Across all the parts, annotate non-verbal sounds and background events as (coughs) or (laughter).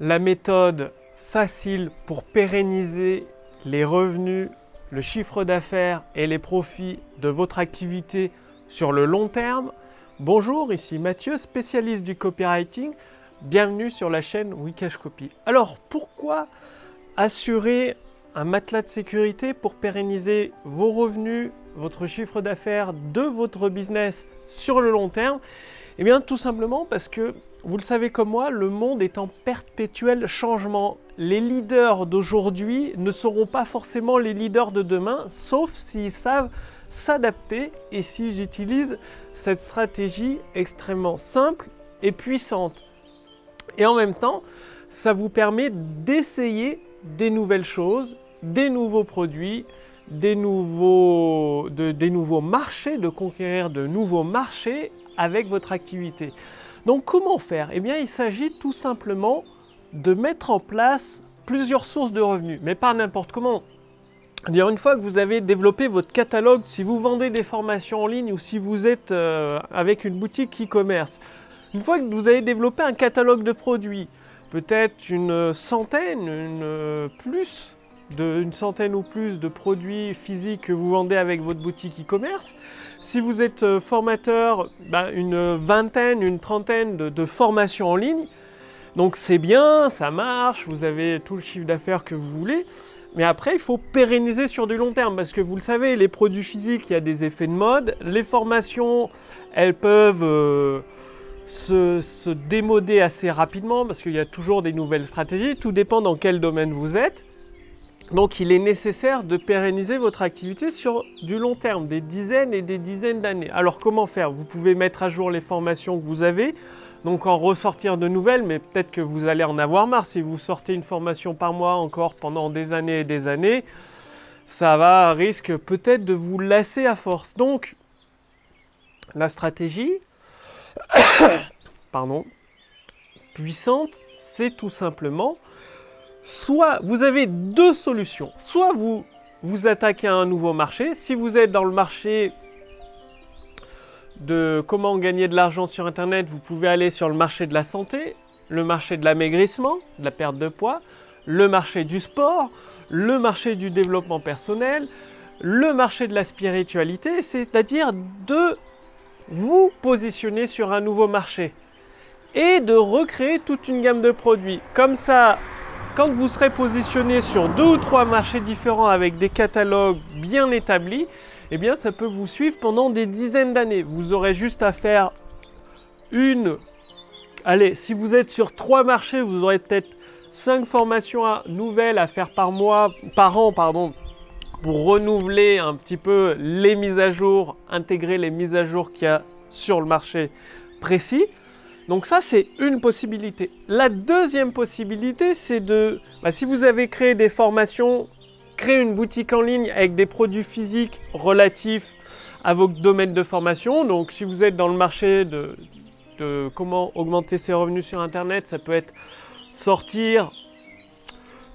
la méthode facile pour pérenniser les revenus, le chiffre d'affaires et les profits de votre activité sur le long terme. Bonjour, ici Mathieu, spécialiste du copywriting. Bienvenue sur la chaîne Wikash Copy. Alors, pourquoi assurer un matelas de sécurité pour pérenniser vos revenus, votre chiffre d'affaires de votre business sur le long terme? Eh bien, tout simplement parce que, vous le savez comme moi, le monde est en perpétuel changement. Les leaders d'aujourd'hui ne seront pas forcément les leaders de demain, sauf s'ils savent s'adapter et s'ils utilisent cette stratégie extrêmement simple et puissante. Et en même temps, ça vous permet d'essayer des nouvelles choses, des nouveaux produits, des nouveaux, des nouveaux marchés, de conquérir de nouveaux marchés avec votre activité. Donc comment faire? Eh bien il s'agit tout simplement de mettre en place plusieurs sources de revenus, mais pas n'importe comment. Dire une fois que vous avez développé votre catalogue, si vous vendez des formations en ligne ou si vous êtes euh, avec une boutique e-commerce, une fois que vous avez développé un catalogue de produits, peut-être une centaine, une euh, plus d'une centaine ou plus de produits physiques que vous vendez avec votre boutique e-commerce. Si vous êtes euh, formateur, bah, une vingtaine, une trentaine de, formations en ligne. Donc c'est bien, ça marche, vous avez tout le chiffre d'affaires que vous voulez. Mais après, il faut pérenniser sur du long terme parce que vous le savez, les produits physiques, il y a des effets de mode. Les formations, elles peuvent euh, se, se, démoder assez rapidement parce qu'il y a toujours des nouvelles stratégies. Tout dépend dans quel domaine vous êtes. Donc il est nécessaire de pérenniser votre activité sur du long terme, des dizaines et des dizaines d'années. Alors comment faire? Vous pouvez mettre à jour les formations que vous avez, donc en ressortir de nouvelles, mais peut-être que vous allez en avoir marre si vous sortez une formation par mois encore pendant des années et des années. Ça va risque peut-être de vous lasser à force. Donc la stratégie (coughs) pardon, puissante, c'est tout simplement soit vous avez deux solutions. Soit vous vous attaquez à un nouveau marché. Si vous êtes dans le marché de comment gagner de l'argent sur Internet, vous pouvez aller sur le marché de la santé, le marché de l'amaigrissement, de la perte de poids, le marché du sport, le marché du développement personnel, le marché de la spiritualité, c'est-à-dire de vous positionner sur un nouveau marché et de recréer toute une gamme de produits. Comme ça, quand vous serez positionné sur deux ou trois marchés différents avec des catalogues bien établis, eh bien ça peut vous suivre pendant des dizaines d'années. Vous aurez juste à faire une... Allez, si vous êtes sur trois marchés, vous aurez peut-être cinq formations nouvelles à faire par mois, par an, pardon, pour renouveler un petit peu les mises à jour, intégrer les mises à jour qu'il y a sur le marché précis. Donc ça, c'est une possibilité. La deuxième possibilité, c'est de, bah, si vous avez créé des formations, créer une boutique en ligne avec des produits physiques relatifs à vos domaines de formation. Donc si vous êtes dans le marché de, de comment augmenter ses revenus sur Internet, ça peut être sortir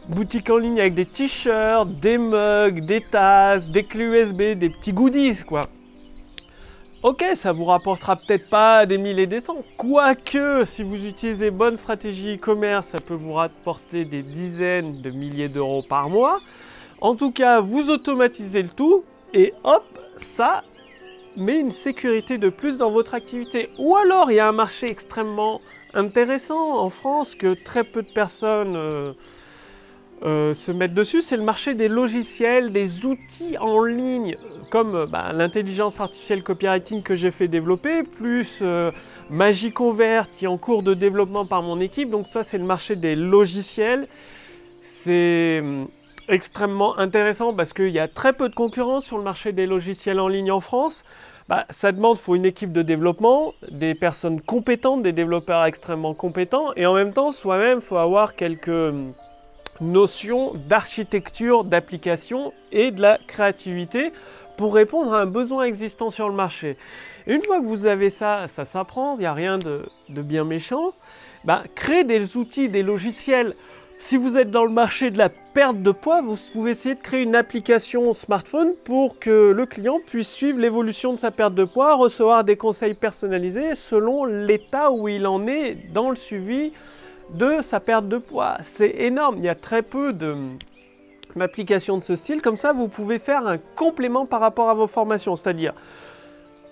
boutique en ligne avec des t-shirts, des mugs, des tasses, des clés USB, des petits goodies, quoi. Ok, ça vous rapportera peut-être pas des milliers et des cents. Quoique, si vous utilisez bonne stratégie e-commerce, ça peut vous rapporter des dizaines de milliers d'euros par mois. En tout cas, vous automatisez le tout et hop, ça met une sécurité de plus dans votre activité. Ou alors, il y a un marché extrêmement intéressant en France que très peu de personnes... Euh, euh, se mettre dessus, c'est le marché des logiciels, des outils en ligne, comme euh, bah, l'intelligence artificielle copywriting que j'ai fait développer, plus euh, Magic Convert qui est en cours de développement par mon équipe. Donc ça, c'est le marché des logiciels. C'est extrêmement intéressant parce qu'il y a très peu de concurrence sur le marché des logiciels en ligne en France. Bah, ça demande, faut une équipe de développement, des personnes compétentes, des développeurs extrêmement compétents, et en même temps, soi-même, il faut avoir quelques notion d'architecture d'application et de la créativité pour répondre à un besoin existant sur le marché. une fois que vous avez ça, ça s'apprend, il n'y a rien de, bien méchant, bah, des outils, des logiciels. Si vous êtes dans le marché de la perte de poids, vous pouvez essayer de créer une application smartphone pour que le client puisse suivre l'évolution de sa perte de poids, recevoir des conseils personnalisés selon l'état où il en est dans le suivi de sa perte de poids. C'est énorme, il y a très peu d'applications de ce style. Comme ça, vous pouvez faire un complément par rapport à vos formations. C'est-à-dire,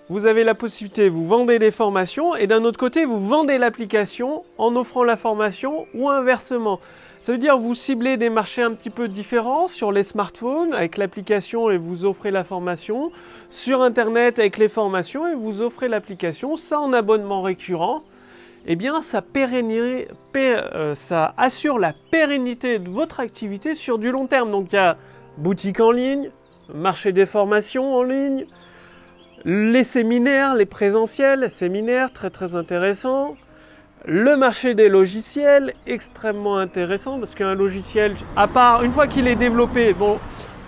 vous avez la possibilité, vous vendez des formations et d'un autre côté, vous vendez l'application en offrant la formation ou inversement. Ça veut dire vous ciblez des marchés un petit peu différents sur les smartphones avec l'application et vous offrez la formation, sur Internet avec les formations et vous offrez l'application, ça en abonnement récurrent. Eh bien, ça, euh, ça assure la pérennité de votre activité sur du long terme. Donc, il y a boutique en ligne, marché des formations en ligne, les séminaires, les présentiels, séminaires très très intéressants. Le marché des logiciels, extrêmement intéressant parce qu'un logiciel, à part, une fois qu'il est développé, bon,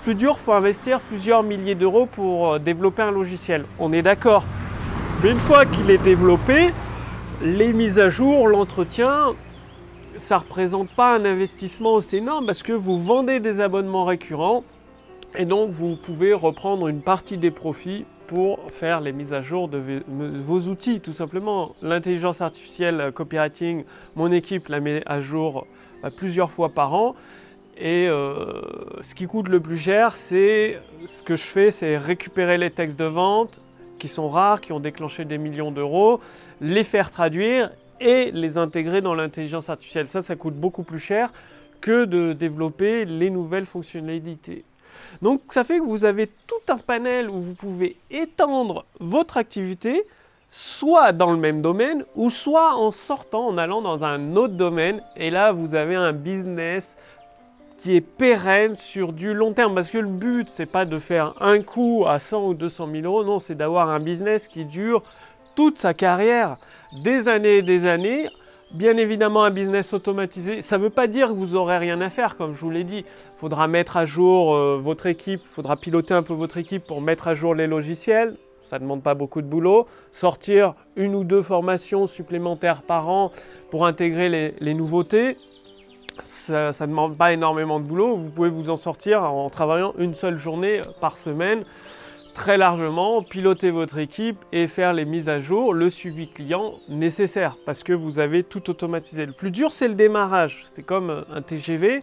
plus dur, faut investir plusieurs milliers d'euros pour euh, développer un logiciel. On est d'accord. Mais une fois qu'il est développé, les mises à jour, l'entretien, ça ne représente pas un investissement aussi énorme parce que vous vendez des abonnements récurrents et donc vous pouvez reprendre une partie des profits pour faire les mises à jour de vos outils, tout simplement. L'intelligence artificielle euh, copywriting, mon équipe la met à jour euh, plusieurs fois par an. Et euh, ce qui coûte le plus cher, c'est ce que je fais, c'est récupérer les textes de vente qui sont rares, qui ont déclenché des millions d'euros, les faire traduire et les intégrer dans l'intelligence artificielle. Ça, ça coûte beaucoup plus cher que de développer les nouvelles fonctionnalités. Donc ça fait que vous avez tout un panel où vous pouvez étendre votre activité soit dans le même domaine ou soit en sortant, en allant dans un autre domaine. Et là, vous avez un business qui est pérenne sur du long terme. Parce que le but, c'est pas de faire un coup à 100 ou 200 000 euros. Non, c'est d'avoir un business qui dure toute sa carrière, des années et des années, Bien évidemment, un business automatisé, ça ne veut pas dire que vous n'aurez rien à faire, comme je vous l'ai dit. Il faudra mettre à jour euh, votre équipe, il faudra piloter un peu votre équipe pour mettre à jour les logiciels. Ça ne demande pas beaucoup de boulot. Sortir une ou deux formations supplémentaires par an pour intégrer les, nouveautés, ça ne demande pas énormément de boulot. Vous pouvez vous en sortir en travaillant une seule journée par semaine très largement, piloter votre équipe et faire les mises à jour, le suivi client nécessaire parce que vous avez tout automatisé. Le plus dur, c'est le démarrage. C'est comme un TGV.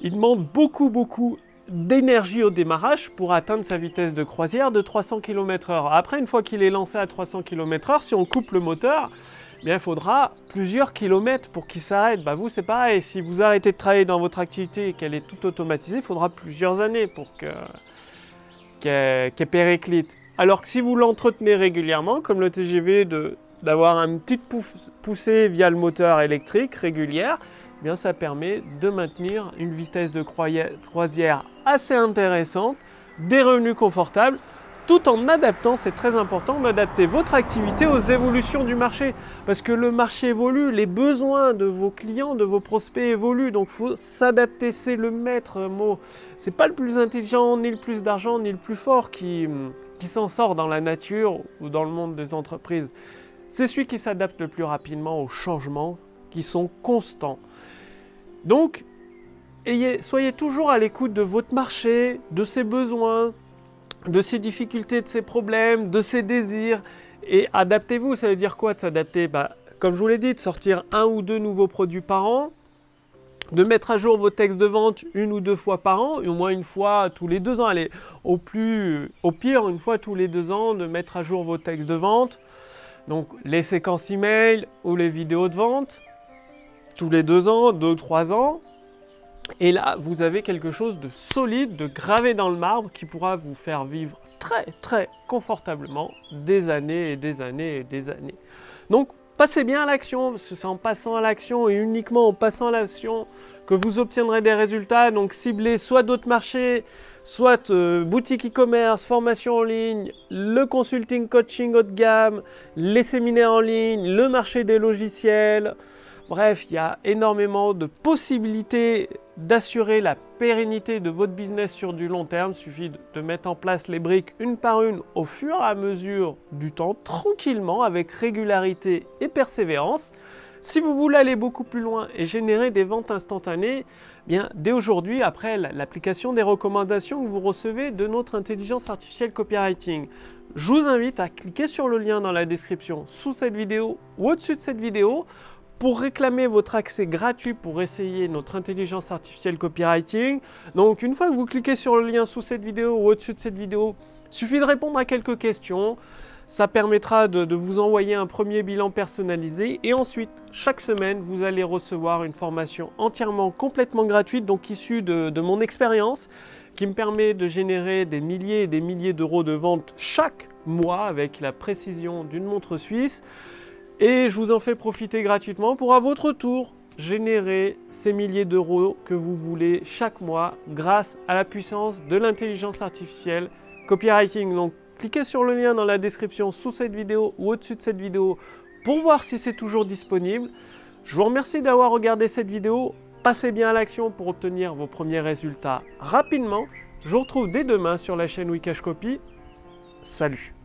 Il demande beaucoup, beaucoup d'énergie au démarrage pour atteindre sa vitesse de croisière de 300 km/h. Après, une fois qu'il est lancé à 300 km/h, si on coupe le moteur, bien, il faudra plusieurs kilomètres pour qu'il s'arrête. Bah, vous, c'est pareil. Si vous arrêtez de travailler dans votre activité et qu'elle est tout automatisée, il faudra plusieurs années pour que qui est, périclite. Alors que si vous l'entretenez régulièrement, comme le TGV, d'avoir une petite poussée via le moteur électrique régulière, eh bien ça permet de maintenir une vitesse de croisière assez intéressante, des revenus confortables, tout en adaptant, c'est très important d'adapter votre activité aux évolutions du marché. Parce que le marché évolue, les besoins de vos clients, de vos prospects évoluent. Donc faut s'adapter, c'est le maître mot. C'est pas le plus intelligent, ni le plus d'argent, ni le plus fort qui, qui s'en sort dans la nature ou dans le monde des entreprises. C'est celui qui s'adapte le plus rapidement aux changements qui sont constants. Donc, soyez toujours à l'écoute de votre marché, de ses besoins, de ses difficultés, de ses problèmes, de ses désirs. Et adaptez-vous, ça veut dire quoi de s'adapter? Bah, Comme je vous l'ai dit, de sortir un ou deux nouveaux produits par an, de mettre à jour vos textes de vente une ou deux fois par an, au moins une fois tous les deux ans. Allez, au, plus, au pire, une fois tous les deux ans, de mettre à jour vos textes de vente. Donc les séquences email ou les vidéos de vente, tous les deux ans, deux, trois ans. Et là, vous avez quelque chose de solide, de gravé dans le marbre qui pourra vous faire vivre très très confortablement des années et des années et des années. Donc, passez bien à l'action, parce que c'est en passant à l'action et uniquement en passant à l'action que vous obtiendrez des résultats. Donc, ciblez soit d'autres marchés, soit euh, boutique e-commerce, formation en ligne, le consulting coaching haut de gamme, les séminaires en ligne, le marché des logiciels. Bref, il y a énormément de possibilités d'assurer la pérennité de votre business sur du long terme. Il suffit de mettre en place les briques une par une au fur et à mesure du temps, tranquillement, avec régularité et persévérance. Si vous voulez aller beaucoup plus loin et générer des ventes instantanées, eh bien dès aujourd'hui, après l'application des recommandations que vous recevez de notre intelligence artificielle copywriting, je vous invite à cliquer sur le lien dans la description sous cette vidéo ou au-dessus de cette vidéo pour réclamer votre accès gratuit pour essayer notre intelligence artificielle copywriting. Donc une fois que vous cliquez sur le lien sous cette vidéo ou au-dessus de cette vidéo, suffit de répondre à quelques questions. Ça permettra de, vous envoyer un premier bilan personnalisé et ensuite, chaque semaine, vous allez recevoir une formation entièrement, complètement gratuite, donc issue de, de mon expérience, qui me permet de générer des milliers et des milliers d'euros de vente chaque mois avec la précision d'une montre suisse. Et je vous en fais profiter gratuitement pour à votre tour générer ces milliers d'euros que vous voulez chaque mois grâce à la puissance de l'intelligence artificielle copywriting. Donc cliquez sur le lien dans la description sous cette vidéo ou au-dessus de cette vidéo pour voir si c'est toujours disponible. Je vous remercie d'avoir regardé cette vidéo. Passez bien à l'action pour obtenir vos premiers résultats rapidement. Je vous retrouve dès demain sur la chaîne Wikash Copy. Salut